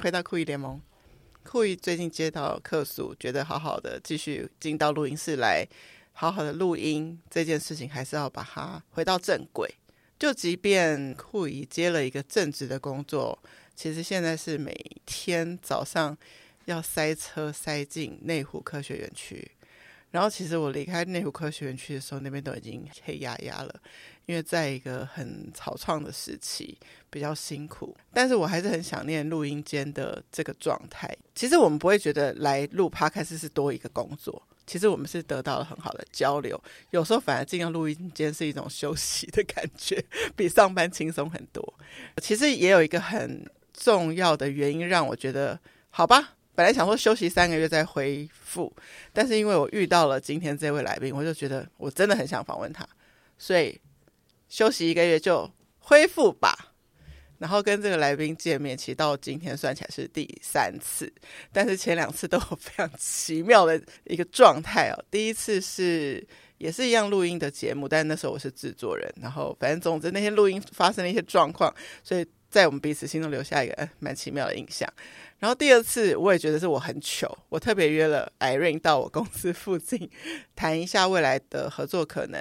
回到酷艺联盟。酷艺最近接到客诉，觉得好好的继续进到录音室来，好好的录音这件事情，还是要把它回到正轨。就即便酷姨接了一个正职的工作，其实现在是每天早上要塞车塞进内湖科学园区。然后，其实我离开内湖科学园区的时候，那边都已经黑压压了，因为在一个很草创的时期，比较辛苦。但是我还是很想念录音间的这个状态。其实我们不会觉得来录 Podcast 是多一个工作，其实我们是得到了很好的交流。有时候反而进到录音间是一种休息的感觉，比上班轻松很多。其实也有一个很重要的原因让我觉得，好吧。本来想说休息三个月再恢复，但是因为我遇到了今天这位来宾，我就觉得我真的很想访问他，所以休息一个月就恢复吧。然后跟这个来宾见面，其实到今天算起来是第三次，但是前两次都有非常奇妙的一个状态哦。第一次是也是一样录音的节目，但那时候我是制作人，然后反正总之那天录音发生了一些状况，所以在我们彼此心中留下一个蛮、奇妙的印象。然后第二次，我也觉得是我很糗，我特别约了 Irene 到我公司附近谈一下未来的合作可能。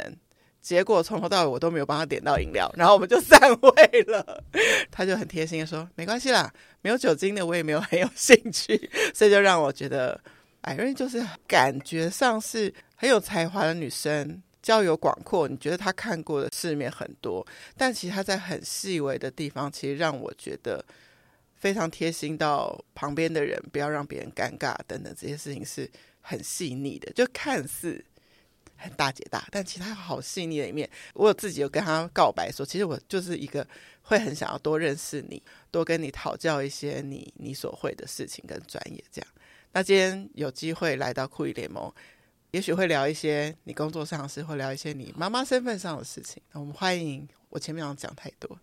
结果从头到尾我都没有帮他点到饮料，然后我们就散会了。他就很贴心的说：“没关系啦，没有酒精的我也没有很有兴趣。”所以就让我觉得 Irene 就是感觉上是很有才华的女生，交友广阔。你觉得他看过的世面很多，但其实他在很细微的地方，其实让我觉得。非常贴心到旁边的人，不要让别人尴尬等等，这些事情是很细腻的，就看似很大姐大，但其他好细腻的一面。我有自己有跟他告白说，其实我就是一个会很想要多认识你，多跟你讨教一些你你所会的事情跟专业这样。那今天有机会来到酷姨联盟，也许会聊一些你工作上的事，会聊一些你妈妈身份上的事情。我们欢迎，我前面要讲太多，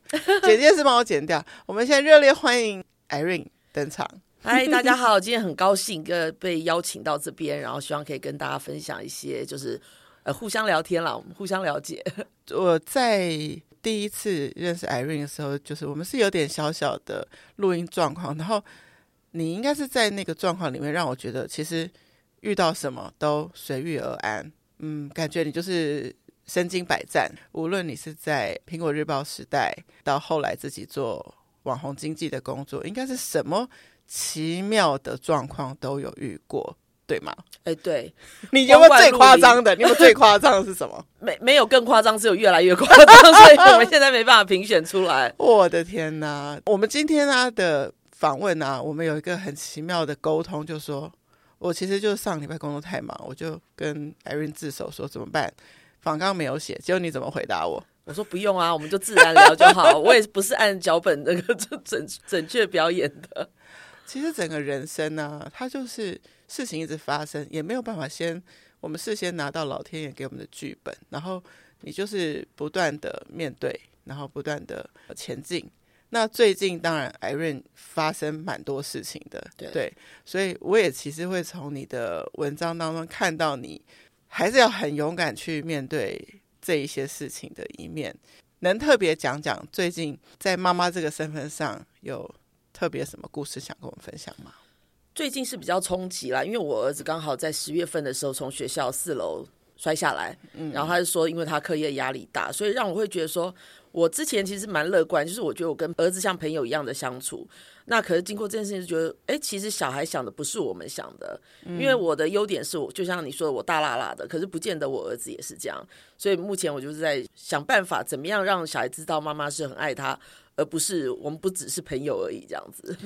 姐姐是帮我剪掉。我们现在热烈欢迎。Irene 登场，嗨，大家好，今天很高兴跟被邀请到这边，然后希望可以跟大家分享一些，就是呃互相聊天啦，我们互相了解。我在第一次认识 Irene 的时候，就是我们是有点小小的录音状况，然后你应该是在那个状况里面，让我觉得其实遇到什么都随遇而安，嗯，感觉你就是身经百战，无论你是在苹果日报时代，到后来自己做。网红经济的工作，应该是什么奇妙的状况都有遇过，对吗？哎，对，你有没有最夸张的？你有没有最夸张的是什么？没，没有更夸张，只有越来越夸张，所以我们现在没办法评选出来。我的天哪！我们今天啊的访问啊，我们有一个很奇妙的沟通，就说我其实就是上礼拜工作太忙，我就跟 Irene 自首说怎么办？访纲没有写，结果你怎么回答我？我说不用啊，我们就自然聊就好。我也不是按脚本那个 准准确表演的。其实整个人生呢、啊，它就是事情一直发生，也没有办法先我们事先拿到老天爷给我们的剧本，然后你就是不断的面对，然后不断的前进。那最近当然 Irene 发生蛮多事情的，对，对，所以我也其实会从你的文章当中看到你还是要很勇敢去面对。这一些事情的一面，能特别讲讲最近在妈妈这个身份上有特别什么故事想跟我们分享吗？最近是比较冲击啦，因为我儿子刚好在十月份的时候从学校四楼摔下来，嗯，然后他就说因为他课业压力大，所以让我会觉得说。我之前其实蛮乐观，就是我觉得我跟儿子像朋友一样的相处。那可是经过这件事情，就觉得哎，其实小孩想的不是我们想的。因为我的优点是我就像你说的，我大辣辣的，可是不见得我儿子也是这样。所以目前我就是在想办法，怎么样让小孩知道妈妈是很爱他，而不是我们不只是朋友而已这样子。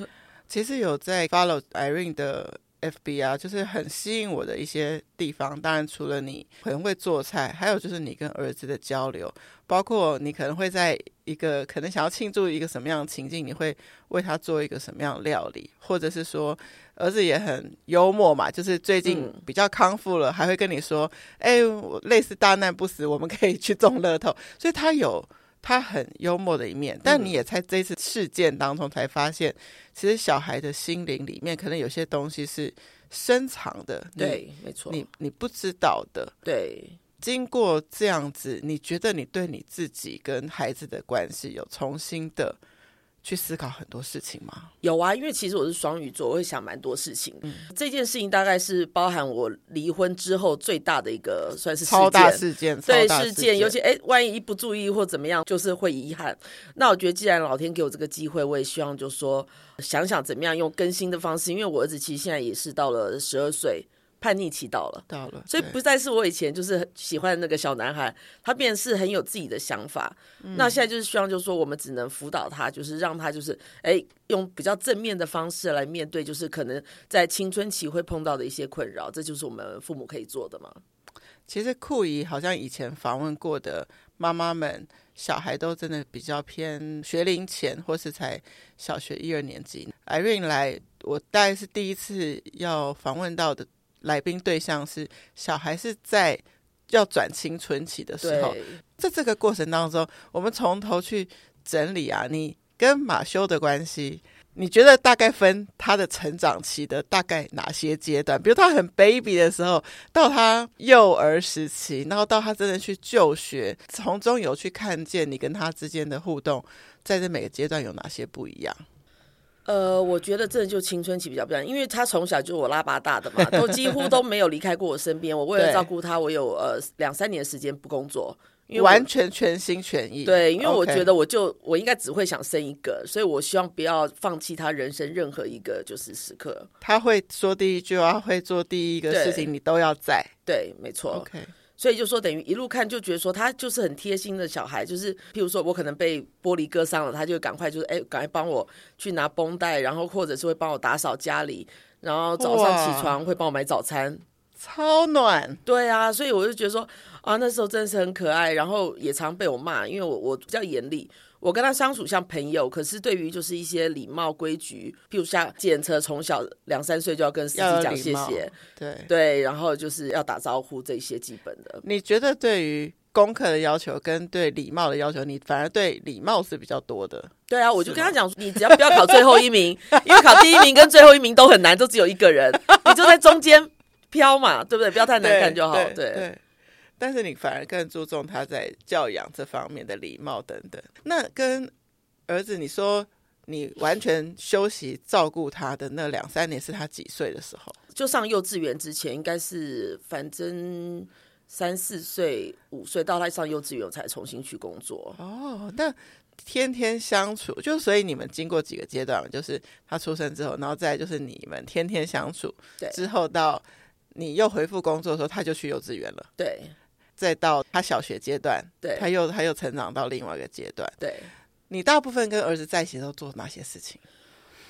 其实有在 follow Irene 的。FB 啊，就是很吸引我的一些地方。当然，除了你可能会做菜，还有就是你跟儿子的交流，包括你可能会在一个可能想要庆祝一个什么样的情境，你会为他做一个什么样的料理，或者是说儿子也很幽默嘛，就是最近比较康复了，嗯、还会跟你说：“哎，我类似大难不死，我们可以去中乐透。”所以他有。他很幽默的一面，但你也在这次事件当中才发现，其实小孩的心灵里面可能有些东西是深藏的。对，没错，你你不知道的。对，经过这样子，你觉得你对你自己跟孩子的关系有重新的去思考很多事情吗？有啊，因为其实我是双鱼座，我会想蛮多事情。嗯，这件事情大概是包含我离婚之后最大的一个算是超大事件，对事件，事件。尤其哎，万一一不注意或怎么样，就是会遗憾。那我觉得，既然老天给我这个机会，我也希望就说想想怎么样用更新的方式，因为我儿子其实现在也是到了十二岁。叛逆期到了，到了，所以不再是我以前就是很喜欢的那个小男孩，他变是很有自己的想法。嗯、那现在就是希望，就是说我们只能辅导他，就是让他就是哎，用比较正面的方式来面对，就是可能在青春期会碰到的一些困扰，这就是我们父母可以做的嘛。其实酷姨好像以前访问过的妈妈们，小孩都真的比较偏学龄前，或是才小学一二年级。Irene 来，我大概是第一次要访问到的。来宾对象是小孩，是在要转青春期的时候，在这个过程当中，我们从头去整理啊，你跟马修的关系，你觉得大概分他的成长期的大概哪些阶段？比如他很 baby 的时候，到他幼儿时期，然后到他真的去就学，从中有去看见你跟他之间的互动，在这每个阶段有哪些不一样？呃，我觉得这就青春期比较不一样，因为他从小就我拉拔大的嘛，都 几乎都没有离开过我身边。我为了照顾他，我有呃两三年时间不工作，因为完全全心全意。对，因为我觉得我就、我应该只会想生一个，所以我希望不要放弃他人生任何一个就是时刻。他会说第一句话，会做第一个事情，你都要在。对，没错。OK。所以就说等于一路看就觉得说他就是很贴心的小孩，就是譬如说我可能被玻璃割伤了，他就赶快就是哎赶快帮我去拿绷带，然后或者是会帮我打扫家里，然后早上起床会帮我买早餐，超暖。对啊，所以我就觉得说啊那时候真的是很可爱，然后也常被我骂，因为我我比较严厉。我跟他相处像朋友，可是对于就是一些礼貌规矩，譬如像计程车，从小两三岁就要跟司机讲谢谢，对对，然后就是要打招呼这些基本的。你觉得对于功课的要求跟对礼貌的要求，你反而对礼貌是比较多的？对啊，我就跟他讲，你只要不要考最后一名，因为考第一名跟最后一名都很难，就只有一个人，你就在中间飘嘛，对不对？不要太难看就好，对。对对但是你反而更注重他在教养这方面的礼貌等等。那跟儿子，你说你完全休息照顾他的那两三年，是他几岁的时候？就上幼稚园之前，应该是反正三四岁、五岁到他上幼稚园，我才重新去工作。哦，那天天相处，就所以你们经过几个阶段，就是他出生之后，然后再就是你们天天相处，对，之后到你又回复工作的时候，他就去幼稚园了，对。再到他小学阶段，对，他又他又成长到另外一个阶段。对，你大部分跟儿子在一起都做哪些事情？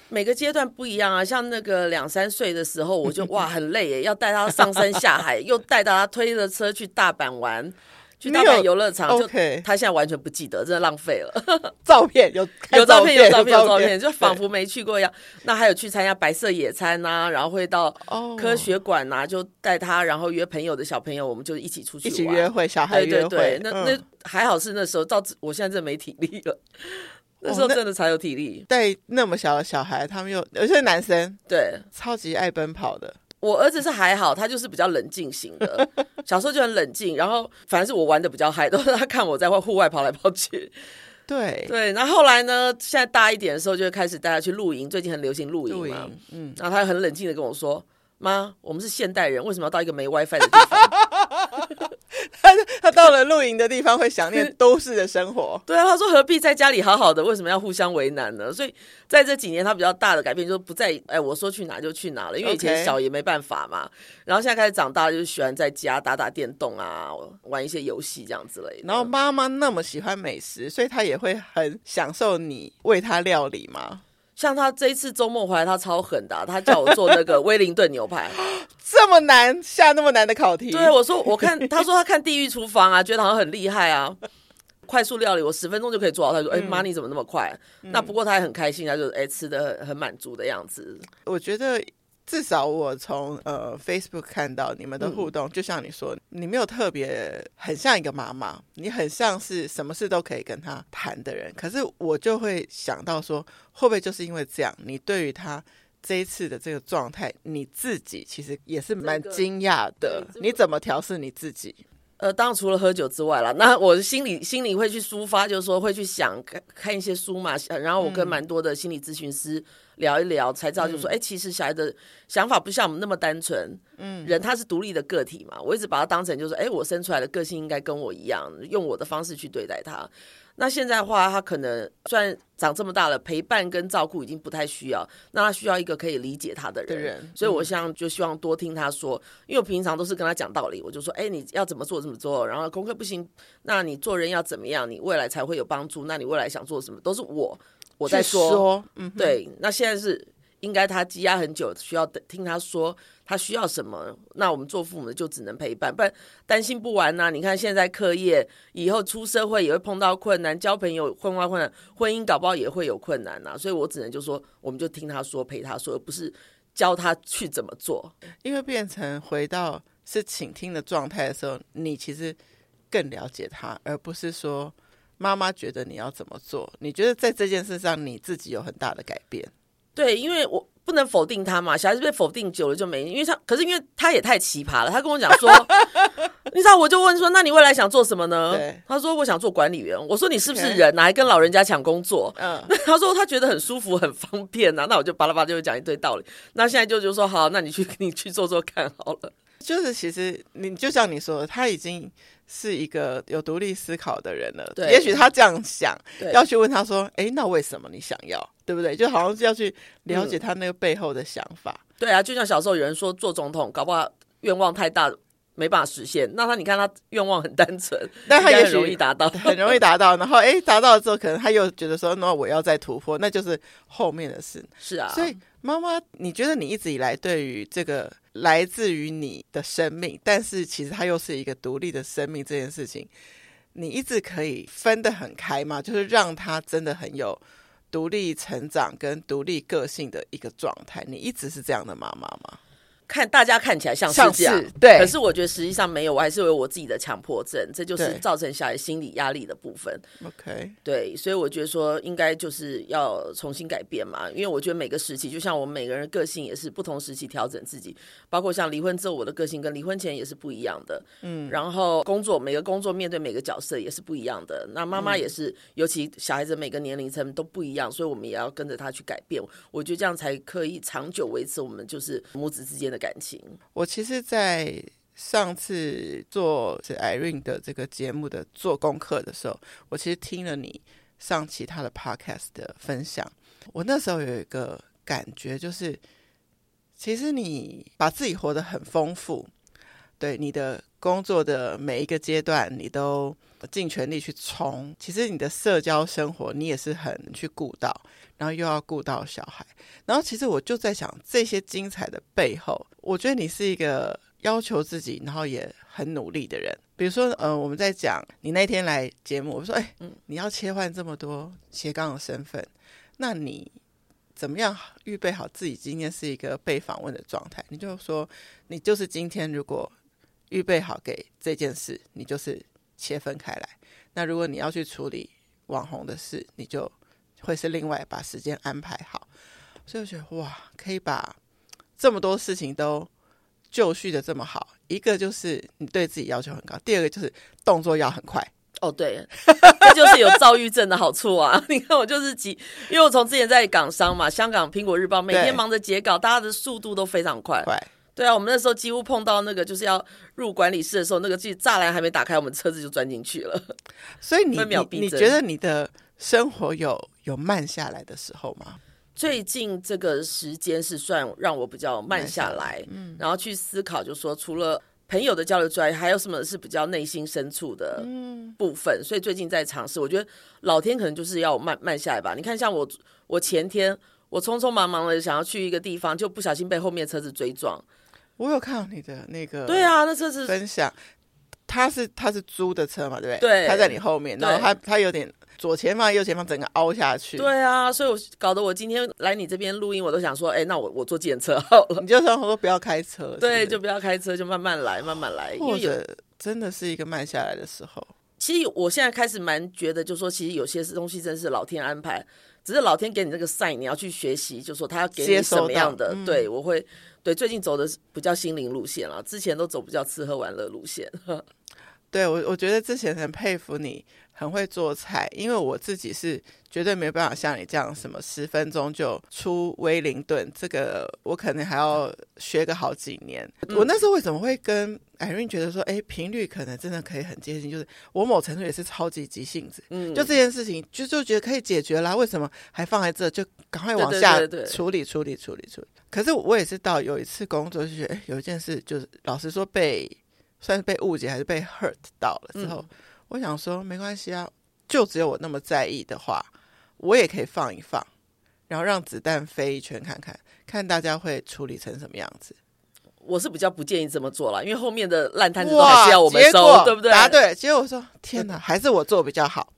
每个阶段不一样啊。像那个两三岁的时候，我就哇很累耶，要带他上山下海，又带到他推着车去大阪玩。去大阪游乐场，就他现在完全不记得，真的浪费了。照片有 有照片有照片有照片，就仿佛没去过一样。那还有去参加白色野餐呐、啊，然后会到科学馆呐、啊，就带他，然后约朋友的小朋友，我们就一起出去，一起约会，小孩约会。对对对，那那还好是那时候，到我现在真没体力了。那时候真的才有体力带、那么小的小孩，他们又有些男生，对，超级爱奔跑的。我儿子是还好，他就是比较冷静型的，小时候就很冷静，然后反正是我玩的比较嗨，都是他看我在外户外跑来跑去。对对，然后后来呢，现在大一点的时候就会开始带他去露营，最近很流行露营嘛，嗯，然后他很冷静的跟我说：“妈，我们是现代人，为什么要到一个没 WiFi 的地方？” 他 他到了露营的地方会想念都市的生活。对啊，他说何必在家里好好的，为什么要互相为难呢？所以在这几年，他比较大的改变就是不再哎，我说去哪就去哪了，因为以前小也没办法嘛。然后现在开始长大，就是喜欢在家打打电动啊，玩一些游戏这样之类的。然后妈妈那么喜欢美食，所以他也会很享受你为他料理吗？像他这一次周末回来，他超狠的，他叫我做那个威灵顿牛排，这么难下那么难的考题。对，我说我看，他说他看《地狱厨房》啊，觉得好像很厉害啊，快速料理，我十分钟就可以做好。他说：“哎、嗯，妈，你怎么那么快？”嗯、那不过他也很开心，他就哎吃的很满足的样子。我觉得。至少我从呃 Facebook 看到你们的互动，嗯，就像你说，你没有特别很像一个妈妈，你很像是什么事都可以跟他谈的人。可是我就会想到说，会不会就是因为这样，你对于他这一次的这个状态，你自己其实也是蛮惊讶的。你怎么调试你自己？呃，当然除了喝酒之外啦，那我心里心里会去抒发，就是说会去想看看一些书嘛，然后我跟蛮多的心理咨询师聊一聊，嗯、才知道就是说，哎、嗯，其实小孩的想法不像我们那么单纯，嗯，人他是独立的个体嘛，我一直把他当成就是，哎，我生出来的个性应该跟我一样，用我的方式去对待他。那现在的话，他可能虽然长这么大了，陪伴跟照顾已经不太需要，那他需要一个可以理解他的人。人所以，我想就希望多听他说，嗯、因为我平常都是跟他讲道理，我就说，哎，你要怎么做怎么做，然后功课不行，那你做人要怎么样，你未来才会有帮助。那你未来想做什么，都是我我在说。说嗯，对。那现在是。应该他积压很久，需要听他说他需要什么。那我们做父母的就只能陪伴，不然担心不完呐、你看现在课业，以后出社会也会碰到困难，交朋友混不困难，婚姻搞不好也会有困难呐、所以我只能就说，我们就听他说，陪他说，而不是教他去怎么做。因为变成回到是倾听的状态的时候，你其实更了解他，而不是说妈妈觉得你要怎么做。你觉得在这件事上你自己有很大的改变。对，因为我不能否定他嘛，小孩子被否定久了就没，因为他，可是因为他也太奇葩了。他跟我讲说，你知道，我就问说，那你未来想做什么呢？对他说我想做管理员。我说你是不是人，哪还跟老人家抢工作？嗯，他说他觉得很舒服，很方便呐、啊。那我就巴拉巴拉就讲一堆道理。那现在就就说好，那你去你去做做看好了。就是其实你就像你说的，他已经。是一个有独立思考的人了，对，也许他这样想，要去问他说：“哎，那为什么你想要？对不对？”就好像是要去了解他那个背后的想法。嗯、对啊，就像小时候有人说做总统，搞不好愿望太大，没办法实现。那他你看他愿望很单纯，但他也很容易达到，很容易达到。然后哎，达到了之后，可能他又觉得说：“那我要再突破，那就是后面的事。”是啊，所以妈妈，你觉得你一直以来对于这个？来自于你的生命，但是其实它又是一个独立的生命。这件事情，你一直可以分得很开吗？就是让他真的很有独立成长跟独立个性的一个状态。你一直是这样的妈妈吗？看大家看起来像是这样，对，可是我觉得实际上没有，我还是有我自己的强迫症，这就是造成小孩心理压力的部分。OK，对，所以我觉得说应该就是要重新改变嘛，因为我觉得每个时期，就像我们每个人的个性也是不同时期调整自己，包括像离婚之后我的个性跟离婚前也是不一样的，嗯，然后工作每个工作面对每个角色也是不一样的，那妈妈也是，嗯、尤其小孩子每个年龄层都不一样，所以我们也要跟着他去改变，我觉得这样才可以长久维持我们就是母子之间的。感情，我其实，在上次做是 Irene 的这个节目的做功课的时候，我其实听了你上其他的 Podcast 的分享，我那时候有一个感觉，就是其实你把自己活得很丰富，对你的工作的每一个阶段，你都尽全力去冲。其实你的社交生活，你也是很去顾到。然后又要顾到小孩，然后其实我就在想，这些精彩的背后，我觉得你是一个要求自己，然后也很努力的人。比如说，呃，我们在讲你那天来节目，我说，哎，你要切换这么多斜杠的身份，那你怎么样预备好自己今天是一个被访问的状态？你就说，你就是今天如果预备好给这件事，你就是切分开来。那如果你要去处理网红的事，你就。会是另外把时间安排好，所以我觉得哇，可以把这么多事情都就绪的这么好。一个就是你对自己要求很高，第二个就是动作要很快。哦，对，这就是有躁郁症的好处啊！你看我就是急，因为我从之前在港商嘛，香港苹果日报每天忙着截稿，大家的速度都非常快。快，对啊，我们那时候几乎碰到那个就是要入管理室的时候，那个栅栏还没打开，我们车子就钻进去了。所以你你你觉得你的生活有有慢下来的时候吗？最近这个时间是算让我比较慢下来，嗯，然后去思考，就是说除了朋友的交流之外，还有什么是比较内心深处的部分？嗯，所以最近在尝试，我觉得老天可能就是要慢慢下来吧。你看，像我，我前天我匆匆忙忙的想要去一个地方，就不小心被后面车子追撞。我有看到你的那个，对啊，那车子分享，他是他是租的车嘛，对不对？对，他在你后面，然后他他有点。左前方、右前方，整个凹下去。对啊，所以我搞得我今天来你这边录音，我都想说，哎，那我我坐计程车好了。你就说我说不要开车，对，就不要开车，就慢慢来，慢慢来。或者真的是一个慢下来的时候。其实我现在开始蛮觉得，就是说其实有些东西真是老天安排，只是老天给你这个 sign，你要去学习，就是说他要给你什么样的。对，我会对最近走的比较心灵路线了，之前都走比较吃喝玩乐路线。对我，我觉得之前很佩服你，很会做菜，因为我自己是绝对没办法像你这样，什么十分钟就出威灵顿，这个我可能还要学个好几年。嗯、我那时候为什么会跟 Irene 觉得说，哎，频率可能真的可以很接近，就是我某程度也是超级急性子，嗯，就这件事情就就觉得可以解决啦，为什么还放在这？就赶快往下，处理，处理，处理，处理。可是我也是到有一次工作就觉得，哎，有一件事就是老实说被算是被误解还是被 hurt 到了之后。嗯我想说没关系啊，就只有我那么在意的话，我也可以放一放，然后让子弹飞一圈看看，看大家会处理成什么样子。我是比较不建议这么做了，因为后面的烂摊子都还是要我们收，对不对？答对。结果我说天哪，还是我做比较好。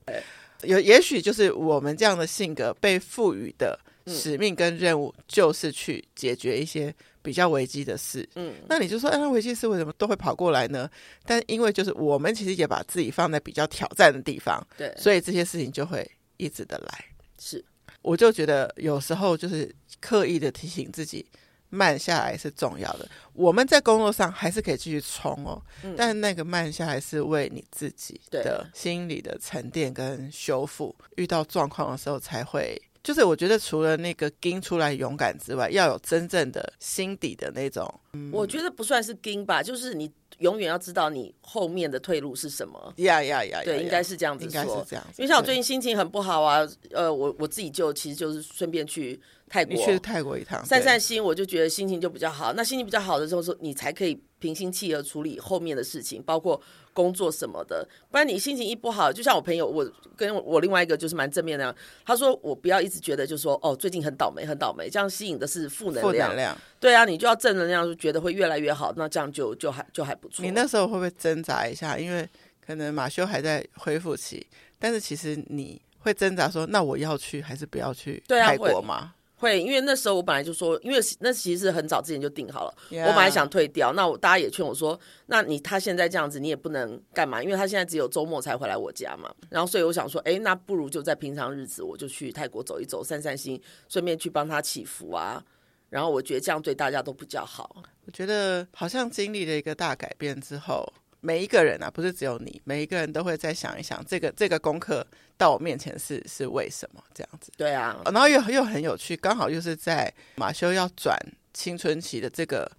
有也许就是我们这样的性格被赋予的使命跟任务，就是去解决一些。比较危机的事，嗯，那你就说，哎，那危机事为什么都会跑过来呢？但因为就是我们其实也把自己放在比较挑战的地方，对，所以这些事情就会一直的来。是，我就觉得有时候就是刻意的提醒自己慢下来是重要的。我们在工作上还是可以继续冲哦，嗯，但那个慢下来是为你自己的心理的沉淀跟修复，遇到状况的时候才会。就是我觉得除了那个撑出来勇敢之外，要有真正的心底的那种。嗯、我觉得不算是撑吧，就是你永远要知道你后面的退路是什么。呀呀呀！对，应该是这样子说，应该是这样子。因为像我最近心情很不好啊，呃，我我自己就其实就是顺便去泰国，你去泰国一趟，散散心，我就觉得心情就比较好。那心情比较好的时候，说你才可以平心气和处理后面的事情，包括。工作什么的，不然你心情一不好，就像我朋友，我跟我另外一个就是蛮正面的，他说我不要一直觉得就是说哦，最近很倒霉很倒霉，这样吸引的是负能量。负能量。对啊，你就要正能量，就觉得会越来越好，那这样就就还就还不错。你那时候会不会挣扎一下？因为可能马修还在恢复期，但是其实你会挣扎说，那我要去还是不要去泰国吗？会，因为那时候我本来就说，因为那其实是很早之前就定好了。Yeah. 我本来想退掉，那我大家也劝我说，那你他现在这样子，你也不能干嘛，因为他现在只有周末才回来我家嘛。然后所以我想说，哎，那不如就在平常日子，我就去泰国走一走，散散心，顺便去帮他祈福啊。然后我觉得这样对大家都比较好。我觉得好像经历了一个大改变之后。每一个人啊，不是只有你，每一个人都会再想一想，这个这个功课到我面前是是为什么这样子？对啊，然后又又很有趣，刚好又是在马修要转青春期的这个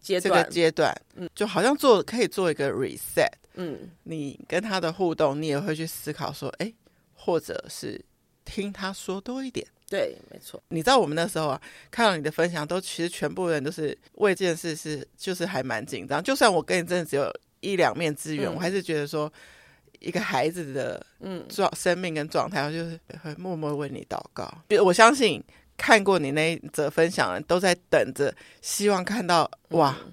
阶段，这个阶段，嗯，就好像做可以做一个 reset，嗯，你跟他的互动，你也会去思考说，哎，或者是听他说多一点，对，没错。你知道我们那时候啊，看到你的分享，都其实全部人都是为这件事是就是还蛮紧张，就算我跟你真的只有。一两面之缘，嗯、我还是觉得说，一个孩子的嗯状生命跟状态，我就是会默默为你祷告。我相信看过你那一则分享的人都在等着，希望看到哇，嗯、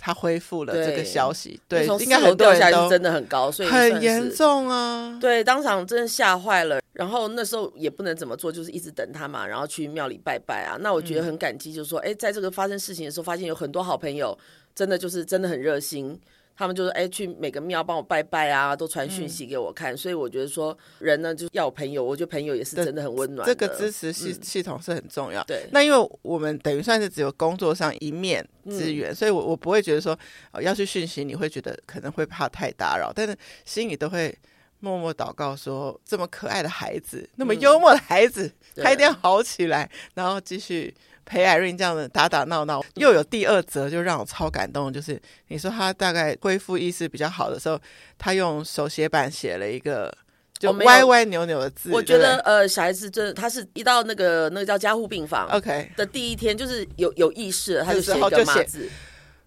他恢复了这个消息。对，对应该很多人都真的很高，所以很严重啊。对，当场真的吓坏了。然后那时候也不能怎么做，就是一直等他嘛，然后去庙里拜拜啊。那我觉得很感激，就是说，哎、嗯，在这个发生事情的时候，发现有很多好朋友，真的就是真的很热心。他们就是哎，去每个庙帮我拜拜啊，都传讯息给我看，嗯、所以我觉得说人呢，就是要有朋友。我觉得朋友也是真的很温暖。这个支持系系统是很重要。嗯、对，那因为我们等于算是只有工作上一面资源，嗯、所以我我不会觉得说、呃、要去讯息，你会觉得可能会怕太打扰，但是心里都会默默祷告说，这么可爱的孩子，那么幽默的孩子，嗯、他一定要好起来，然后继续。陪 Irene 这样的打打闹闹，又有第二则，就让我超感动。就是你说他大概恢复意识比较好的时候，他用手写板写了一个就歪歪扭扭的字。我觉得呃，小孩子真的，他是一到那个那个叫加护病房 OK 的第一天，就是有有意识，他就写一个妈字，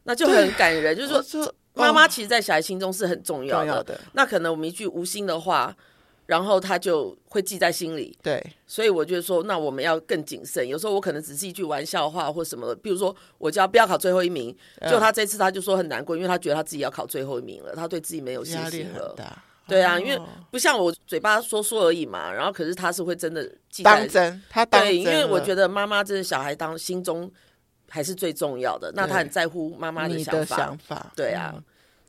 那就很感人。就是说，妈妈其实，在小孩心中是很重要的。那可能我们一句无心的话。然后他就会记在心里，对，所以我觉得说，那我们要更谨慎。有时候我可能只是一句玩笑话或什么的，比如说我叫不要考最后一名，嗯、就他这次他就说很难过，因为他觉得他自己要考最后一名了，他对自己没有信心了。对啊，哦、因为不像我嘴巴说说而已嘛，然后可是他是会真的记在当真，他当真对，因为我觉得妈妈这个小孩当心中还是最重要的，那他很在乎妈妈的想法，的想法。对啊。嗯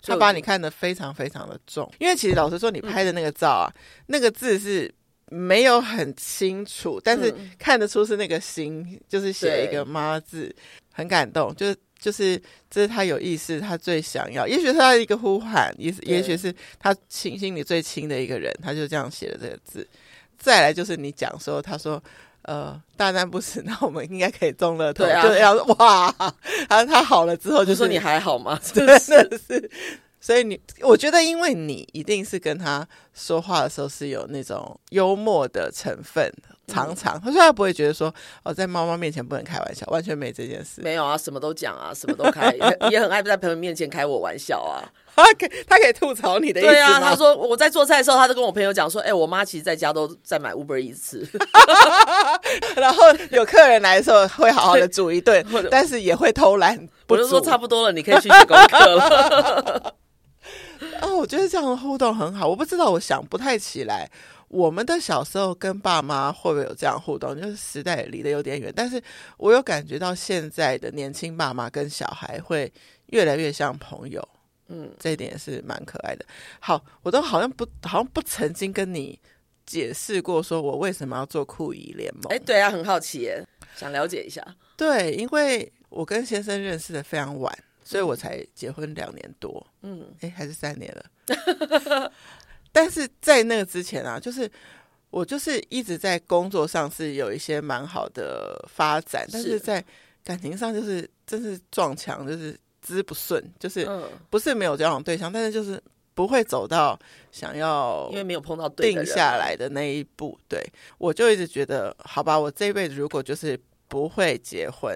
他把你看得非常非常的重，因为其实老实说，你拍的那个照啊，嗯、那个字是没有很清楚，但是看得出是那个心，就是写一个妈字，很感动。就是就是这是他有意识，他最想要，也许是他的一个呼喊，也也许是他亲心里最亲的一个人，他就这样写的这个字。再来就是你讲说，他说。呃，大难不死，那我们应该可以中乐透。对啊，就要哇，他他好了之后，就说你还好吗？真的是，所以你，我觉得，因为你一定是跟他说话的时候是有那种幽默的成分，常常，他说他不会觉得说，哦，在妈妈面前不能开玩笑，完全没这件事。没有啊，什么都讲啊，什么都开，也很爱在朋友面前开我玩笑啊。他可以他可以吐槽你的意思？对啊，他说我在做菜的时候，他都跟我朋友讲说，哎、欸，我妈其实在家都在买 Uber 一次，然后有客人来的时候会好好的煮一顿，但是也会偷懒。我就说差不多了，你可以去写功课了。哦，我觉得这样的互动很好。我不知道，我想不太起来，我们的小时候跟爸妈会不会有这样互动？就是时代离得有点远，但是我有感觉到现在的年轻爸妈跟小孩会越来越像朋友。嗯，这一点也是蛮可爱的。好，我都好像不，好像不曾经跟你解释过，说我为什么要做酷姨联盟。哎，对啊，很好奇耶，想了解一下。对，因为我跟先生认识的非常晚，所以我才结婚两年多。嗯，哎，还是三年了。但是在那个之前啊，就是我就是一直在工作上是有一些蛮好的发展，但是在感情上就是真是撞墙，就是。滋不顺，就是不是没有交往对象，嗯、但是就是不会走到想要，因为没有碰到定下来的那一步。对，我就一直觉得，好吧，我这一辈子如果就是不会结婚，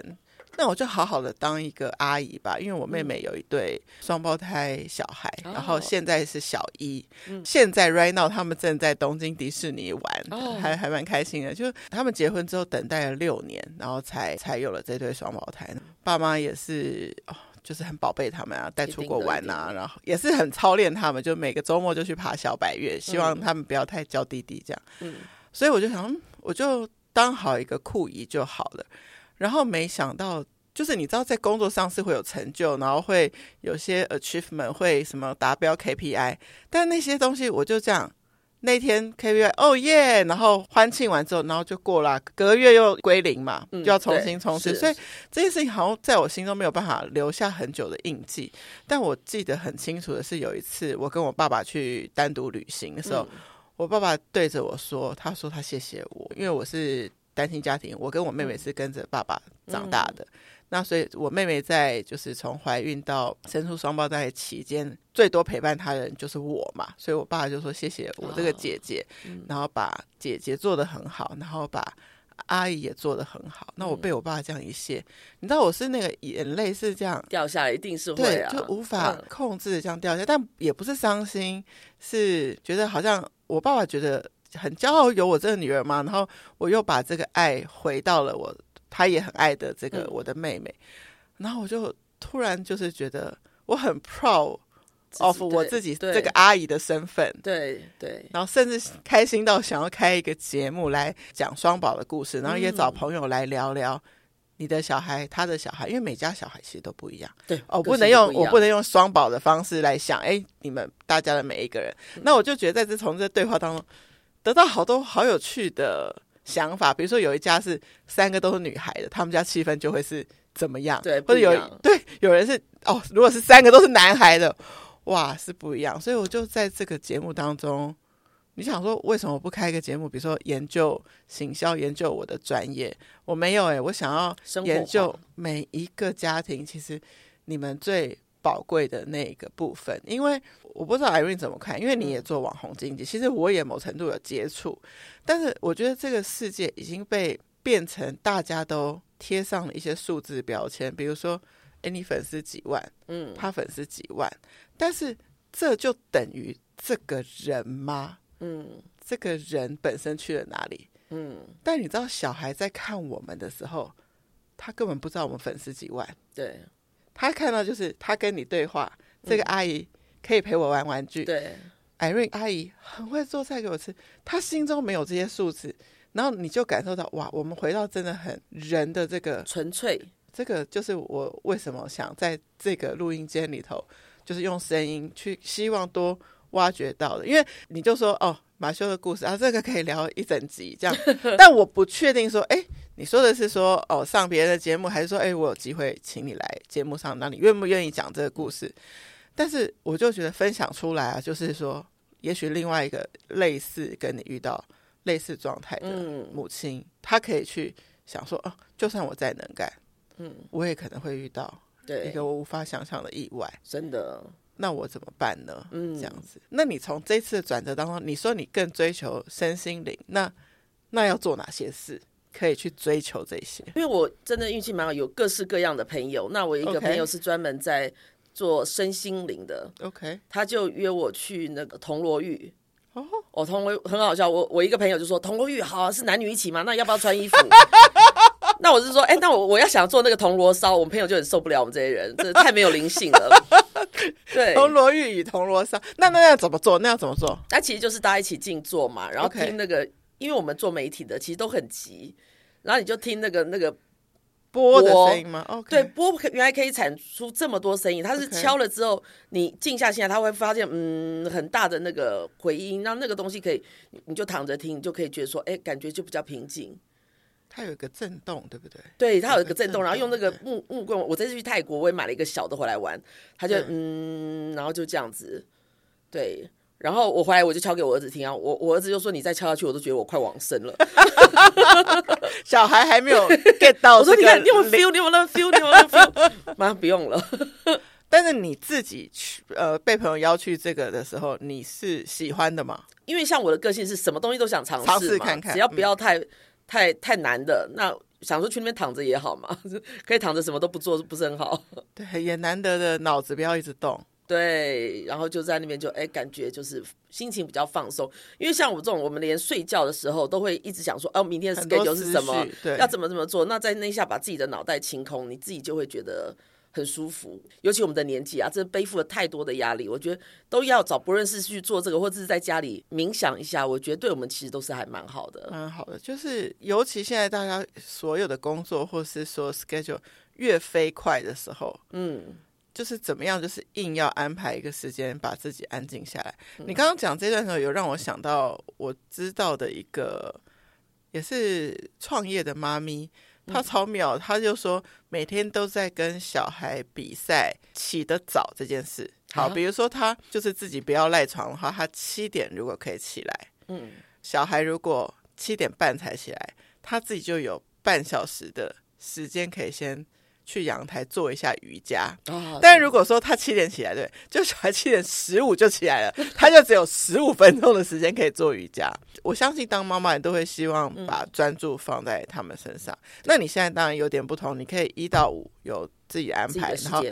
那我就好好的当一个阿姨吧。因为我妹妹有一对双胞胎小孩，嗯、然后现在是小一，哦、现在 right now 他们正在东京迪士尼玩，哦、还还蛮开心的。就他们结婚之后等待了六年，然后才才有了这对双胞胎。爸妈也是哦。就是很宝贝他们啊，带出国玩啊，然后也是很操练他们，就每个周末就去爬小白月，希望他们不要太娇滴滴这样。嗯，所以我就想，我就当好一个酷姨就好了。然后没想到，就是你知道，在工作上是会有成就，然后会有些 achievement，会什么达标 KPI，但那些东西我就这样。那天 KPI 哦耶，然后欢庆完之后，然后就过了，隔个月又归零嘛，就要重新充实。所以这件事情好像在我心中没有办法留下很久的印记。但我记得很清楚的是，有一次我跟我爸爸去单独旅行的时候，嗯、我爸爸对着我说：“他说他谢谢我，因为我是单亲家庭，我跟我妹妹是跟着爸爸长大的。嗯”那所以，我妹妹在就是从怀孕到生出双胞胎期间，最多陪伴她的人就是我嘛。所以我爸就说：“谢谢我这个姐姐，哦嗯、然后把姐姐做得很好，然后把阿姨也做得很好。”那我被我爸这样一谢，嗯、你知道我是那个眼泪是这样掉下来，一定是会、啊、对，就无法控制的这样掉下但也不是伤心，是觉得好像我爸爸觉得很骄傲有我这个女儿嘛，然后我又把这个爱回到了我。他也很爱的这个我的妹妹，嗯、然后我就突然就是觉得我很 proud of 我自己这个阿姨的身份，对对，对然后甚至开心到想要开一个节目来讲双宝的故事，然后也找朋友来聊聊你的小孩，他的小孩，因为每家小孩其实都不一样，对，哦，不能用我不能用双宝的方式来想，哎，你们大家的每一个人，嗯、那我就觉得在这从这对话当中得到好多好有趣的。想法，比如说有一家是三个都是女孩的，他们家气氛就会是怎么样？对，或者有对有人是哦，如果是三个都是男孩的，哇，是不一样。所以我就在这个节目当中，你想说为什么不开一个节目？比如说研究行销，研究我的专业，我没有诶、欸，我想要研究每一个家庭，其实你们最。宝贵的那个部分，因为我不知道 Irene 怎么看，因为你也做网红经济，其实我也某程度有接触，但是我觉得这个世界已经被变成大家都贴上了一些数字标签，比如说，哎，你粉丝几万，嗯，他粉丝几万，但是这就等于这个人吗？嗯，这个人本身去了哪里？嗯，但你知道小孩在看我们的时候，他根本不知道我们粉丝几万，对。他看到就是他跟你对话，这个阿姨可以陪我玩玩具。对，Irene 阿姨很会做菜给我吃。他心中没有这些数字，然后你就感受到哇，我们回到真的很人的这个纯粹。这个就是我为什么想在这个录音间里头，就是用声音去希望多挖掘到的。因为你就说哦，马修的故事啊，这个可以聊一整集这样。但我不确定说，哎，你说的是说哦上别人的节目，还是说哎我有机会请你来节目上，那你愿不愿意讲这个故事？但是我就觉得分享出来啊，就是说，也许另外一个类似跟你遇到类似状态的母亲，她可以去想说，哦，就算我再能干，嗯，我也可能会遇到一个我无法想象的意外，真的。那我怎么办呢？嗯，这样子。那你从这次的转折当中，你说你更追求身心灵，那那要做哪些事可以去追求这些？因为我真的运气蛮好，有各式各样的朋友。那我一个朋友是专门在做身心灵的，OK，他就约我去那个铜锣浴。哦，我，铜锣很好笑。我我一个朋友就说铜锣浴好啊，是男女一起吗？那要不要穿衣服？那我是说，哎、欸，那我我要想做那个铜锣烧，我们朋友就很受不了我们这些人，这太没有灵性了。对，铜锣玉与铜锣烧，那那要怎么做？那要怎么做？那其实就是大家一起静坐嘛，然后听那个.因为我们做媒体的其实都很急，然后你就听那个那个波的声音吗？Okay. 对，波原来可以产出这么多声音，它是敲了之后，你静下心来，它会发现嗯很大的那个回音，然后那个东西可以，你就躺着听，你就可以觉得说，哎、欸，感觉就比较平静。它有一个震动，对不对？对，它有一个震动，然后用那个木木棍。我这次去泰国，我也买了一个小的回来玩。他就嗯，然后就这样子。对，然后我回来我就敲给我儿子听啊。我我儿子就说：“你再敲下去，我都觉得我快往生了。”小孩还没有 get 到。我说：“你看，你有 feel，你有那 feel，你有那 feel。”马上不用了。但是你自己去呃被朋友邀去这个的时候，你是喜欢的吗？因为像我的个性是什么东西都想尝试，尝试看看，只要不要太。嗯太太难的，那想说去那边躺着也好嘛，可以躺着什么都不做，不是很好？对，也难得的脑子不要一直动。对，然后就在那边就哎，感觉就是心情比较放松。因为像我这种，我们连睡觉的时候都会一直想说，哦，明天的 schedule 是什么？要怎么怎么做？那在那一下把自己的脑袋清空，你自己就会觉得。很舒服，尤其我们的年纪啊，这背负了太多的压力，我觉得都要找不论是去做这个，或者是在家里冥想一下，我觉得对我们其实都是还蛮好的，蛮好的。就是尤其现在大家所有的工作，或是说 schedule 越飞快的时候，嗯，就是怎么样，就是硬要安排一个时间把自己安静下来。嗯、你刚刚讲这段时候，有让我想到我知道的一个也是创业的妈咪。他超秒，他就说每天都在跟小孩比赛起得早这件事。好，比如说他就是自己不要赖床的话，他七点如果可以起来，嗯，小孩如果七点半才起来，他自己就有半小时的时间可以先。去阳台做一下瑜伽，哦、但如果说他七点起来，对，就小孩七点十五就起来了，他就只有十五分钟的时间可以做瑜伽。我相信当妈妈你都会希望把专注放在他们身上。嗯、那你现在当然有点不同，你可以一到五有自己安排，然后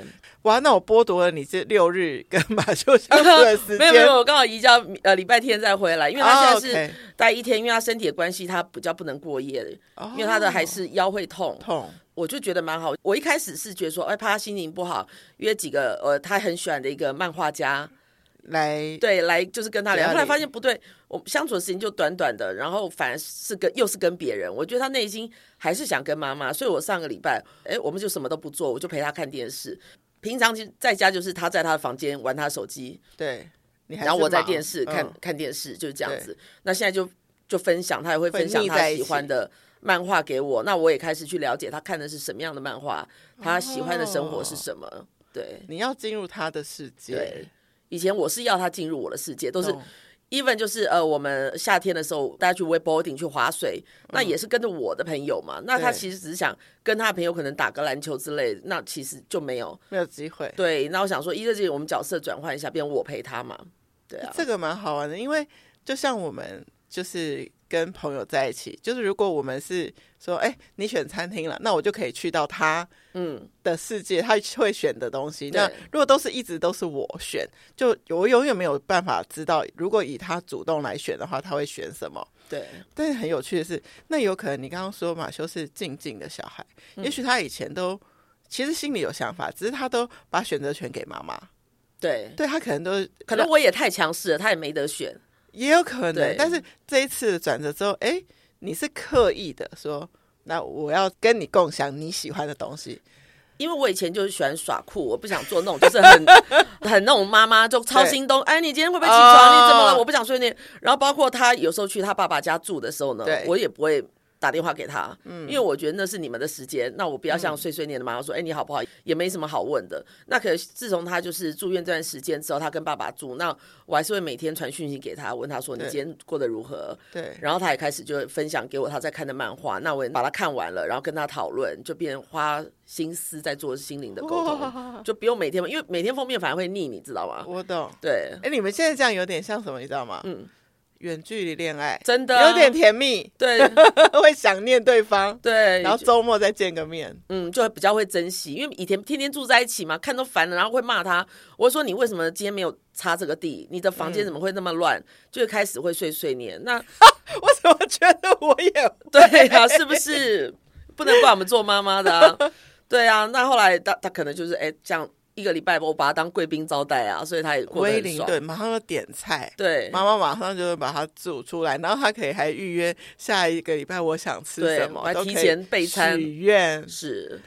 哇，那我剥夺了你这六日跟马修相处的时间。没有没有，我刚好移交呃礼拜天再回来，因为他现在是待一天，因为他身体的关系，他比较不能过夜的，哦、因为他的还是腰会痛痛。我就觉得蛮好。我一开始是觉得说，哎，怕他心情不好，约几个呃他很喜欢的一个漫画家来，对，来就是跟他聊。后来发现不对，我相处的时间就短短的，然后反而是跟又是跟别人。我觉得他内心还是想跟妈妈，所以我上个礼拜，哎，我们就什么都不做，我就陪他看电视。平常就在家就是他在他的房间玩他的手机，对，然后我在电视看、嗯、看电视，就是这样子。那现在就就分享，他也会分享他喜欢的。漫画给我，那我也开始去了解他看的是什么样的漫画，他喜欢的生活是什么。哦、对，你要进入他的世界。对，以前我是要他进入我的世界，都是 even 就是呃，我们夏天的时候大家去 wakeboarding 去划水，嗯、那也是跟着我的朋友嘛。那他其实只是想跟他的朋友可能打个篮球之类的，那其实就没有没有机会。对，那我想说，一个是我们角色转换一下，变成我陪他嘛。对啊，这个蛮好玩的，因为就像我们就是。跟朋友在一起，就是如果我们是说，哎，你选餐厅了，那我就可以去到他嗯的世界，嗯、他会选的东西。那如果都是一直都是我选，就我永远没有办法知道，如果以他主动来选的话，他会选什么？对。但是很有趣的是，那有可能你刚刚说马修是静静的小孩，嗯、也许他以前都其实心里有想法，只是他都把选择权给妈妈。对，对他可能都可能我也太强势了，他也没得选。也有可能，但是这一次转折之后，哎，你是刻意的说，那我要跟你共享你喜欢的东西，因为我以前就是喜欢耍酷，我不想做那种就是很 很那种妈妈就超心动。哎，你今天会不会起床？哦、你怎么了？我不想睡那。然后包括他有时候去他爸爸家住的时候呢，我也不会。打电话给他，嗯，因为我觉得那是你们的时间，那我不要像碎碎念的妈妈说，哎、嗯，你好不好？也没什么好问的。那可是自从他就是住院这段时间之后，他跟爸爸住，那我还是会每天传讯息给他，问他说你今天过得如何？对。然后他也开始就分享给我他在看的漫画，那我也把他看完了，然后跟他讨论，就变花心思在做心灵的沟通，就不用每天，因为每天封面反而会腻，你知道吗？我懂。对。哎，你们现在这样有点像什么？你知道吗？嗯。远距离恋爱真的有点甜蜜，对，会想念对方，对，然后周末再见个面，嗯，就会比较会珍惜，因为以前天天住在一起嘛，看都烦了，然后会骂他。我说你为什么今天没有擦这个地？你的房间怎么会那么乱？嗯、就会开始会碎碎念。那 我怎么觉得我也对呀、啊？是不是不能怪我们做妈妈的、啊？对啊，那后来他他可能就是哎这样。一个礼拜我把他当贵宾招待啊，所以他也过得很爽。对，马上就点菜，对，妈妈马上就会把它煮出来，然后他可以还预约下一个礼拜我想吃什么，还提前备餐许愿是。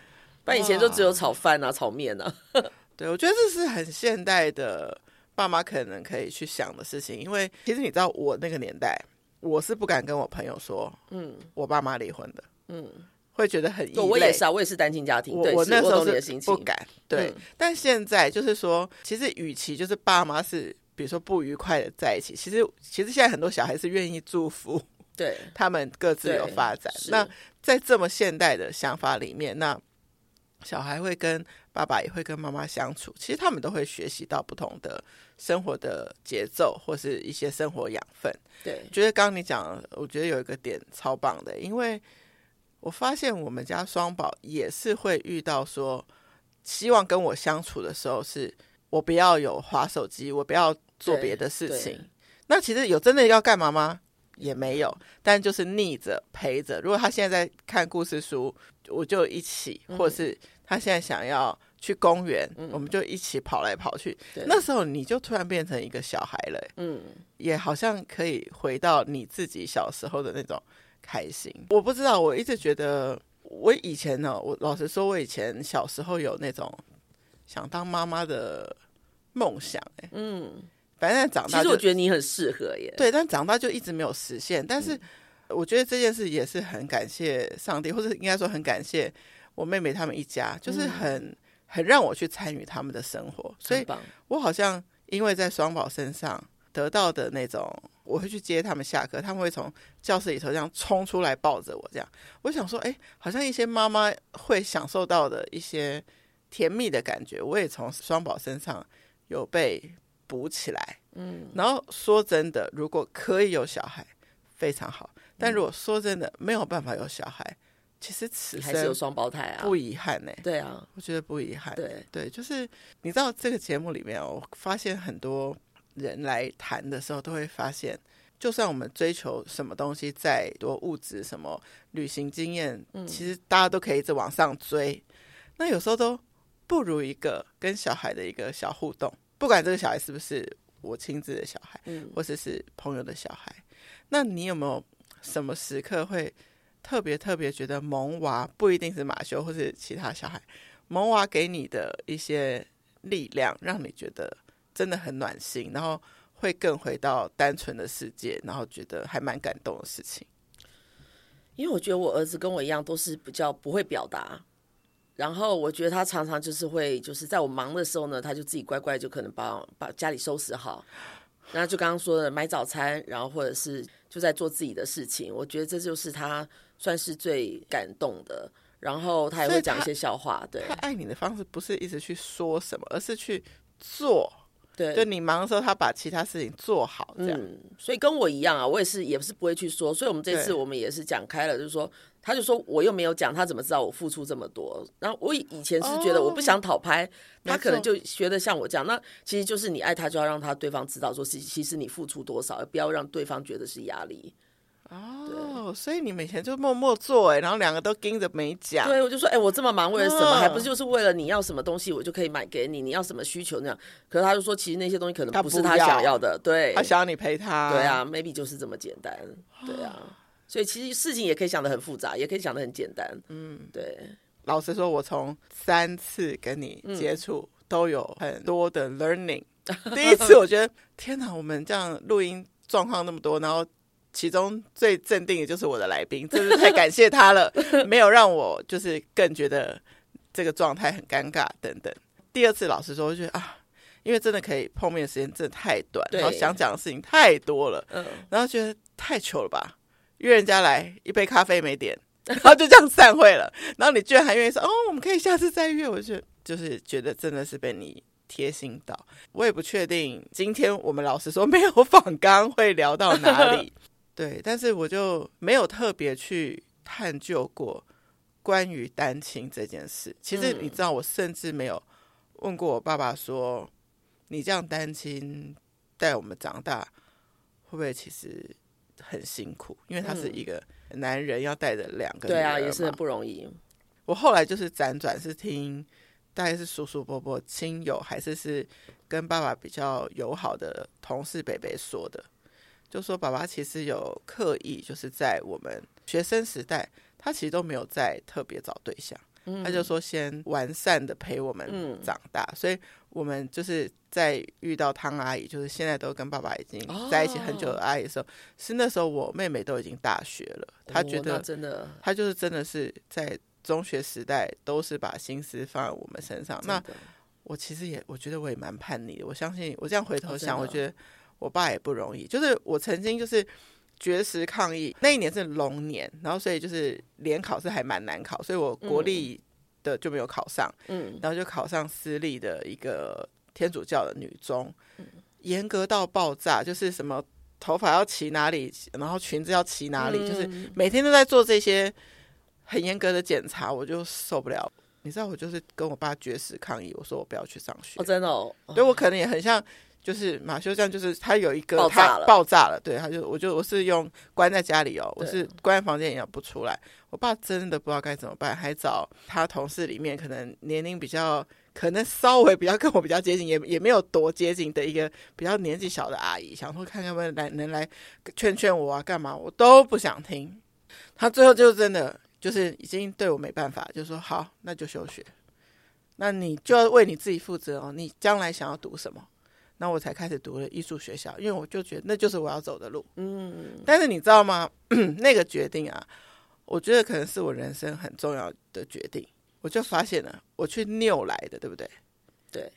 不然以前就只有炒饭啊、炒面啊。对，我觉得这是很现代的爸妈可能可以去想的事情，因为其实你知道我那个年代，我是不敢跟我朋友说，嗯，我爸妈离婚的，嗯。会觉得很异类。我也是啊，我也是单亲家庭。对，我那时候是不敢。对，嗯、但现在就是说，其实与其就是爸妈是比如说不愉快的在一起，其实其实现在很多小孩是愿意祝福，对他们各自有发展。那在这么现代的想法里面，那小孩会跟爸爸也会跟妈妈相处，其实他们都会学习到不同的生活的节奏或是一些生活养分。对，觉得刚刚你讲，我觉得有一个点超棒的，因为。我发现我们家双宝也是会遇到说，希望跟我相处的时候，是我不要有划手机，我不要做别的事情。那其实有真的要干嘛吗？也没有，但就是逆着陪着。如果他现在在看故事书，我就一起；或是他现在想要去公园，嗯、我们就一起跑来跑去。那时候你就突然变成一个小孩了，嗯，也好像可以回到你自己小时候的那种。开心，我不知道，我一直觉得，我以前呢，我老实说，我以前小时候有那种想当妈妈的梦想，哎，嗯，反正长大，其实我觉得你很适合耶，对，但长大就一直没有实现。但是我觉得这件事也是很感谢上帝，或者应该说很感谢我妹妹他们一家，就是很很让我去参与他们的生活，所以我好像因为在双宝身上得到的那种。我会去接他们下课，他们会从教室里头这样冲出来抱着我，这样。我想说，哎，好像一些妈妈会享受到的一些甜蜜的感觉，我也从双宝身上有被补起来。嗯，然后说真的，如果可以有小孩，非常好。但如果说真的没有办法有小孩，其实此生还是有双胞胎啊，不遗憾呢。对啊，我觉得不遗憾。对对，就是你知道这个节目里面，我发现很多。人来谈的时候，都会发现，就算我们追求什么东西再多物质，什么旅行经验，其实大家都可以一直往上追。那有时候都不如一个跟小孩的一个小互动，不管这个小孩是不是我亲自的小孩，或者是朋友的小孩。那你有没有什么时刻会特别特别觉得萌娃不一定是马修或是其他小孩，萌娃给你的一些力量，让你觉得？真的很暖心，然后会更回到单纯的世界，然后觉得还蛮感动的事情。因为我觉得我儿子跟我一样，都是比较不会表达。然后我觉得他常常就是会，就是在我忙的时候呢，他就自己乖乖就可能把把家里收拾好。然后就刚刚说的买早餐，然后或者是就在做自己的事情。我觉得这就是他算是最感动的。然后他也会讲一些笑话。对，他爱你的方式不是一直去说什么，而是去做。对，就你忙的时候，他把其他事情做好，这样。嗯，所以跟我一样啊，我也是，也是不会去说。所以我们这次我们也是讲开了，就是说，他就说我又没有讲，他怎么知道我付出这么多？然后我以前是觉得我不想讨拍，哦，他可能就觉得像我这样。那其实就是你爱他，就要让他对方知道，说其其实你付出多少，而不要让对方觉得是压力。哦，所以你每天就默默做哎，然后两个都盯着没讲。对，我就说哎，我这么忙为了什么？哦、还不是就是为了你要什么东西，我就可以买给你。你要什么需求那样？可是他就说，其实那些东西可能不是他想要的。对，他想要你陪他。对啊，maybe 就是这么简单。对啊，所以其实事情也可以想的很复杂，也可以想的很简单。嗯，对。老实说，我从三次跟你接触、嗯、都有很多的 learning。第一次我觉得天哪，我们这样录音状况那么多，然后其中最镇定的就是我的来宾，真是太感谢他了，没有让我就是更觉得这个状态很尴尬等等。第二次老实说，我觉得啊，因为真的可以碰面的时间真的太短，然后想讲的事情太多了，嗯，然后觉得太糗了吧，约人家来一杯咖啡没点，然后就这样散会了，然后你居然还愿意说哦，我们可以下次再约，我就就是觉得真的是被你。贴心到，我也不确定今天我们老实说没有访刚会聊到哪里，对，但是我就没有特别去探究过关于单亲这件事。其实你知道，我甚至没有问过我爸爸说，你这样单亲带我们长大，会不会其实很辛苦？因为他是一个男人，要带着两个，对啊，也是很不容易。我后来就是辗转是听。大概是叔叔伯伯、亲友，还是是跟爸爸比较友好的同事伯伯说的，就说爸爸其实有刻意，就是在我们学生时代，他其实都没有在特别找对象，嗯、他就说先完善的陪我们长大，嗯、所以我们就是在遇到汤阿姨，就是现在都跟爸爸已经在一起很久的阿姨的时候，哦、是那时候我妹妹都已经大学了，她觉得真的，她就是真的是在。中学时代都是把心思放在我们身上。那我其实也，我觉得我也蛮叛逆的。我相信，我这样回头想，我觉得我爸也不容易。就是我曾经就是绝食抗议，那一年是龙年，然后所以就是联考试还蛮难考，所以我国立的就没有考上，嗯，然后就考上私立的一个天主教的女中，严格到爆炸，就是什么头发要齐哪里，然后裙子要齐哪里，就是每天都在做这些。很严格的检查，我就受不了。你知道，我就是跟我爸绝食抗议，我说我不要去上学。哦，真的哦。对，我可能也很像，就是马修这样，就是他有一个爆炸了，爆炸了。对，他就，我就我是用关在家里哦，我是关在房间也不出来。我爸真的不知道该怎么办，还找他同事里面可能年龄比较，可能稍微比较跟我比较接近，也也没有多接近的一个比较年纪小的阿姨，想说看看能来能来劝劝我啊，干嘛？我都不想听。他最后就真的。就是已经对我没办法，就说好，那就休学。那你就要为你自己负责哦。你将来想要读什么？那我才开始读了艺术学校，因为我就觉得那就是我要走的路。嗯。但是你知道吗？那个决定啊，我觉得可能是我人生很重要的决定。我就发现了，我去拗来的，对不对？对。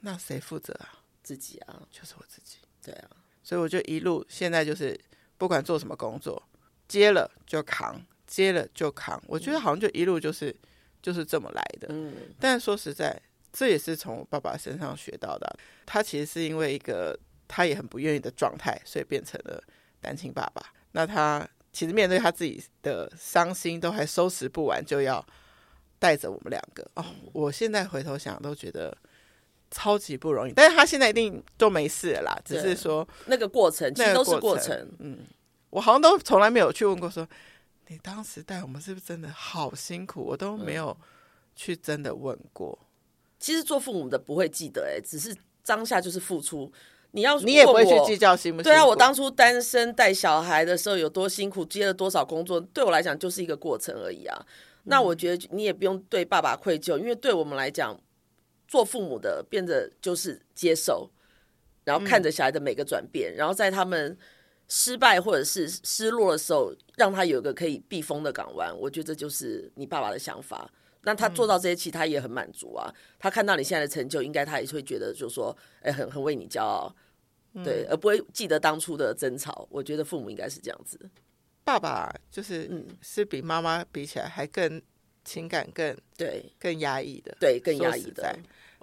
那谁负责啊？自己啊，就是我自己。对啊。所以我就一路现在就是不管做什么工作，接了就扛。接了就扛，我觉得好像就一路就是、嗯、就是这么来的。嗯，但说实在，这也是从我爸爸身上学到的。他其实是因为一个他也很不愿意的状态，所以变成了单亲爸爸。那他其实面对他自己的伤心，都还收拾不完，就要带着我们两个。哦，我现在回头想，都觉得超级不容易。但是他现在一定都没事了啦，只是说那个过程其实都是过程。嗯，我好像都从来没有去问过说。你当时带我们是不是真的好辛苦？我都没有去真的问过。嗯、其实做父母的不会记得、欸，哎，只是当下就是付出。你要你也不会去计较辛不辛苦？对啊，我当初单身带小孩的时候有多辛苦，接了多少工作，对我来讲就是一个过程而已啊。嗯、那我觉得你也不用对爸爸愧疚，因为对我们来讲，做父母的变得就是接受，然后看着小孩的每个转变，嗯、然后在他们。失败或者是失落的时候，让他有一个可以避风的港湾，我觉得这就是你爸爸的想法。那他做到这些，其实他也很满足啊。他看到你现在的成就，应该他也会觉得，就是说，哎，很很为你骄傲，对，而不会记得当初的争吵。我觉得父母应该是这样子。爸爸就是，嗯，是比妈妈比起来还更情感更对更压抑的，对更压抑的。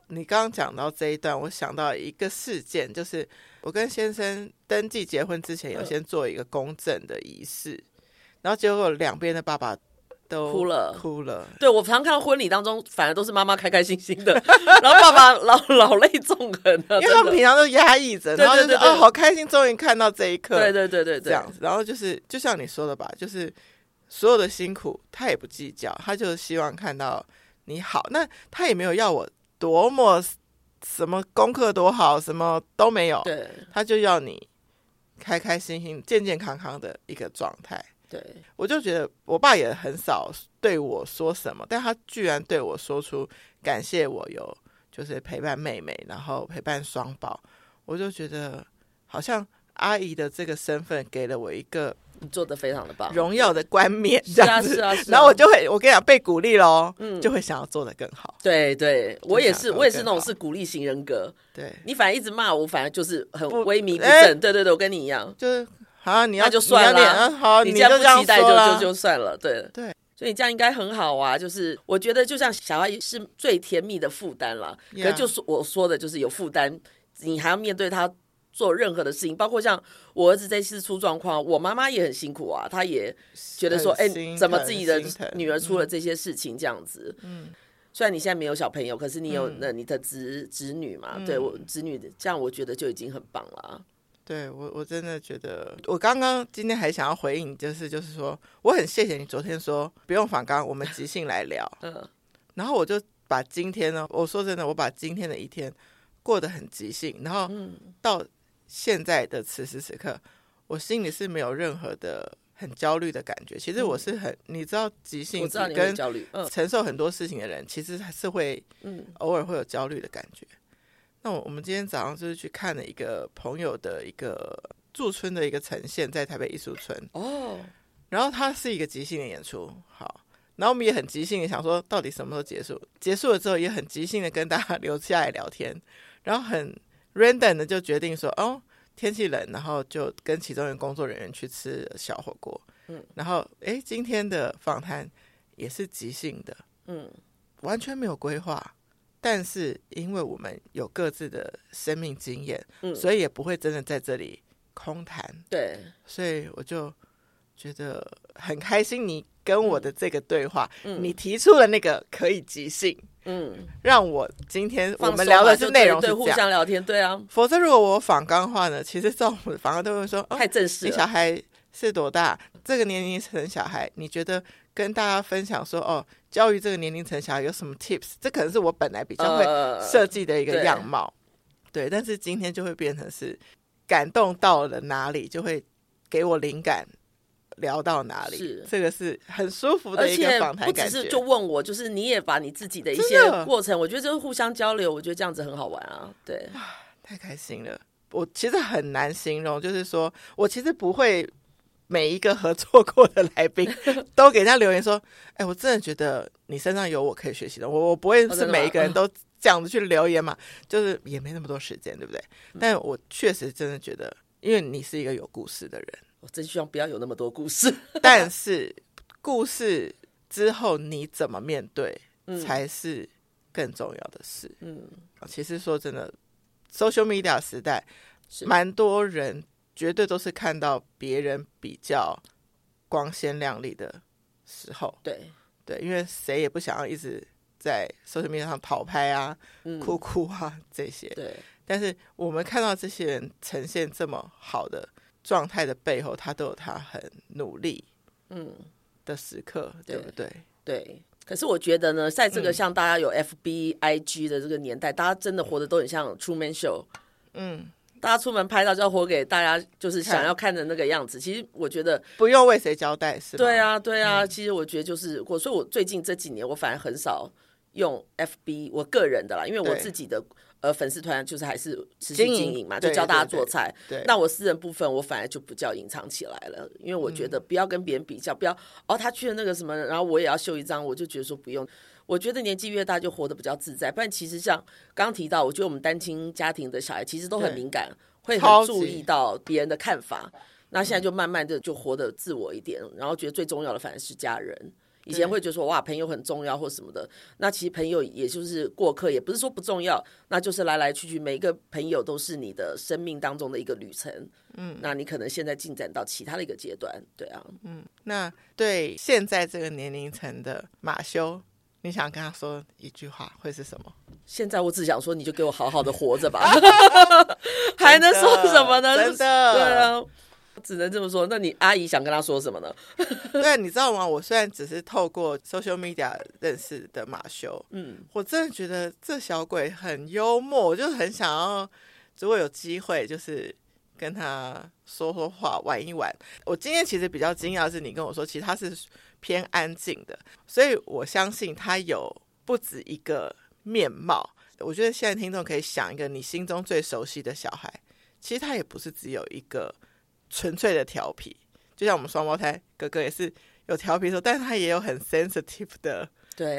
你刚刚讲到这一段，我想到一个事件，就是我跟先生登记结婚之前，有先做一个公证的仪式，嗯、然后结果两边的爸爸都哭了，哭了。对，我常看到婚礼当中，反而都是妈妈开开心心的，然后爸爸老老泪纵横，因为他们平常都压抑着，然后就是哦，好开心，终于看到这一刻，对对对对，这样子。然后就是就像你说的吧，就是所有的辛苦他也不计较，他就是希望看到你好。那他也没有要我。多么什么功课多好，什么都没有，对，他就要你开开心心、健健康康的一个状态。对，我就觉得我爸也很少对我说什么，但他居然对我说出感谢我有就是陪伴妹妹，然后陪伴双宝，我就觉得好像阿姨的这个身份给了我一个。你做的非常的棒，荣耀的冠冕这样子，是啊是啊，是啊，然后我就会，我跟你讲，被鼓励喽，嗯，就会想要做的更好。对对，我也是，我也是那种是鼓励型人格。对，你反而一直骂我，反而就是很萎靡不振。对对对，我跟你一样，就是好，你要那就算了，好，你这样不期待就就就算了。对对，所以你这样应该很好啊。就是我觉得，就像小孩是最甜蜜的负担了，可就是我说的，就是有负担，你还要面对他。做任何的事情，包括像我儿子这次出状况，我妈妈也很辛苦啊。她也觉得说，哎、欸，怎么自己的女儿出了这些事情这样子？嗯，虽然你现在没有小朋友，可是你有那你的侄侄女嘛？嗯、对我侄女这样，我觉得就已经很棒了。对我，我真的觉得，我刚刚今天还想要回应，就是就是说，我很谢谢你昨天说不用反刚，我们即兴来聊。嗯，然后我就把今天呢，我说真的，我把今天的一天过得很即兴，然后到。现在的此时此刻，我心里是没有任何的很焦虑的感觉。其实我是很，嗯、你知道，即兴跟焦虑承受很多事情的人，其实还是会，嗯，偶尔会有焦虑的感觉。那我我们今天早上就是去看了一个朋友的一个驻村的一个呈现，在台北艺术村哦。然后它是一个即兴的演出，好，然后我们也很即兴的想说，到底什么时候结束？结束了之后，也很即兴的跟大家 留下来聊天，然后很。random 的就决定说，哦，天气冷，然后就跟其中一个工作人员去吃小火锅。嗯，然后哎，今天的访谈也是即兴的，嗯，完全没有规划，但是因为我们有各自的生命经验，嗯，所以也不会真的在这里空谈。对，所以我就觉得很开心，你跟我的这个对话，嗯，你提出了那个可以即兴。嗯，让我今天我们聊的是内容对，互相聊天，对啊。否则如果我访刚话呢，其实这种访纲都会说，太正式了。你小孩是多大？这个年龄层小孩，你觉得跟大家分享说，哦，教育这个年龄层小孩有什么 tips？这可能是我本来比较会设计的一个样貌，对，对。但是今天就会变成是感动到了哪里，就会给我灵感。聊到哪里？是这个是很舒服的一个访谈感觉。不只是就问我，就是你也把你自己的一些过程，我觉得就是互相交流，我觉得这样子很好玩啊。对，太开心了。我其实很难形容，就是说我其实不会每一个合作过的来宾 都给他留言说：“哎，我真的觉得你身上有我可以学习的。”我我不会是每一个人都这样子去留言嘛，就是也没那么多时间，对不对？但我确实真的觉得，因为你是一个有故事的人。我真希望不要有那么多故事，但是故事之后你怎么面对，才是更重要的事。嗯，其实说真的，social media 时代，蛮多人绝对都是看到别人比较光鲜亮丽的时候。对对，因为谁也不想要一直在 social media 上跑拍啊、嗯、哭哭啊这些。对，但是我们看到这些人呈现这么好的。状态的背后，他都有他很努力，嗯的时刻，嗯、对不对？对。可是我觉得呢，在这个像大家有 FB、IG 的这个年代，嗯、大家真的活得都很像 Truman Show。嗯，大家出门拍照就要活给大家，就是想要看的那个样子。其实我觉得不用为谁交代，是吧？对啊，对啊。嗯、其实我觉得就是我，所以我最近这几年我反而很少用 FB，我个人的啦，因为我自己的。呃，粉丝团就是还是持续经营嘛，就教大家做菜。对，对，对，对，那我私人部分，我反而就不叫隐藏起来了，因为我觉得不要跟别人比较，不要哦，他去了那个什么，然后我也要秀一张，我就觉得说不用。我觉得年纪越大就活得比较自在，不然其实像刚刚提到，我觉得我们单亲家庭的小孩其实都很敏感，会很注意到别人的看法。那现在就慢慢的就活得自我一点，然后觉得最重要的反而是家人。以前会觉得说哇，朋友很重要或什么的，那其实朋友也就是过客，也不是说不重要，那就是来来去去，每一个朋友都是你的生命当中的一个旅程。嗯，那你可能现在进展到其他的一个阶段，对啊，嗯，那对现在这个年龄层的马修，你想跟他说一句话会是什么？现在我只想说，你就给我好好的活着吧，还能说什么呢？真的，对啊。只能这么说。那你阿姨想跟他说什么呢？对，你知道吗？我虽然只是透过 social media 认识的马修，嗯，我真的觉得这小鬼很幽默，我就很想要，如果有机会，就是跟他说说话，玩一玩。我今天其实比较惊讶的是，你跟我说，其实他是偏安静的，所以我相信他有不止一个面貌。我觉得现在听众可以想一个你心中最熟悉的小孩，其实他也不是只有一个纯粹的调皮，就像我们双胞胎哥哥也是有调皮的时候，但是他也有很 sensitive 的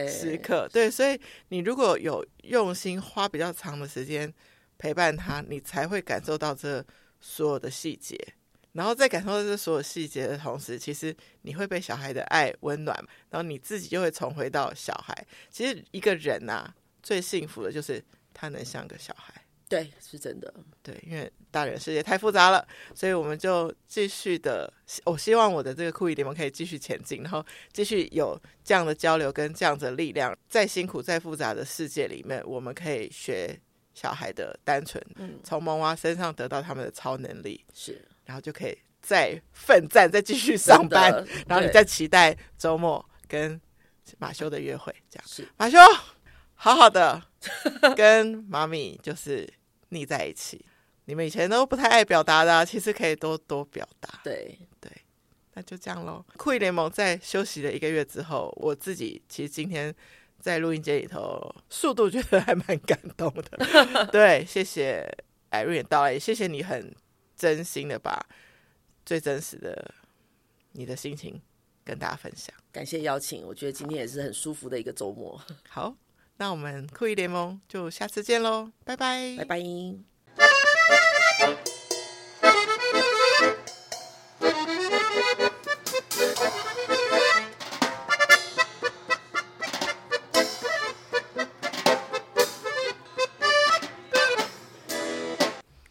时刻。对，对，所以你如果有用心花比较长的时间陪伴他，你才会感受到这所有的细节。然后在感受到这所有细节的同时，其实你会被小孩的爱温暖，然后你自己就会重回到小孩。其实一个人呐、啊。最幸福的就是他能像个小孩，对，是真的，对，因为大人世界太复杂了，所以我们就继续的，我希望我的这个酷姨联盟可以继续前进，然后继续有这样的交流跟这样的力量，再辛苦再复杂的世界里面，我们可以学小孩的单纯，嗯，从萌娃身上得到他们的超能力，是，然后就可以再奋战，再继续上班，然后你再期待周末跟马修的约会，这样是马修。好好的 跟妈咪就是腻在一起。你们以前都不太爱表达的啊，其实可以多多表达。对对，那就这样喽。酷艺联盟在休息了一个月之后，我自己其实今天在录音间里头速度觉得还蛮感动的。对，谢谢 Irene 到来，也谢谢你很真心的把最真实的你的心情跟大家分享。感谢邀请，我觉得今天也是很舒服的一个周末。好。那我们酷艺联盟就下次见喽，拜拜，拜拜。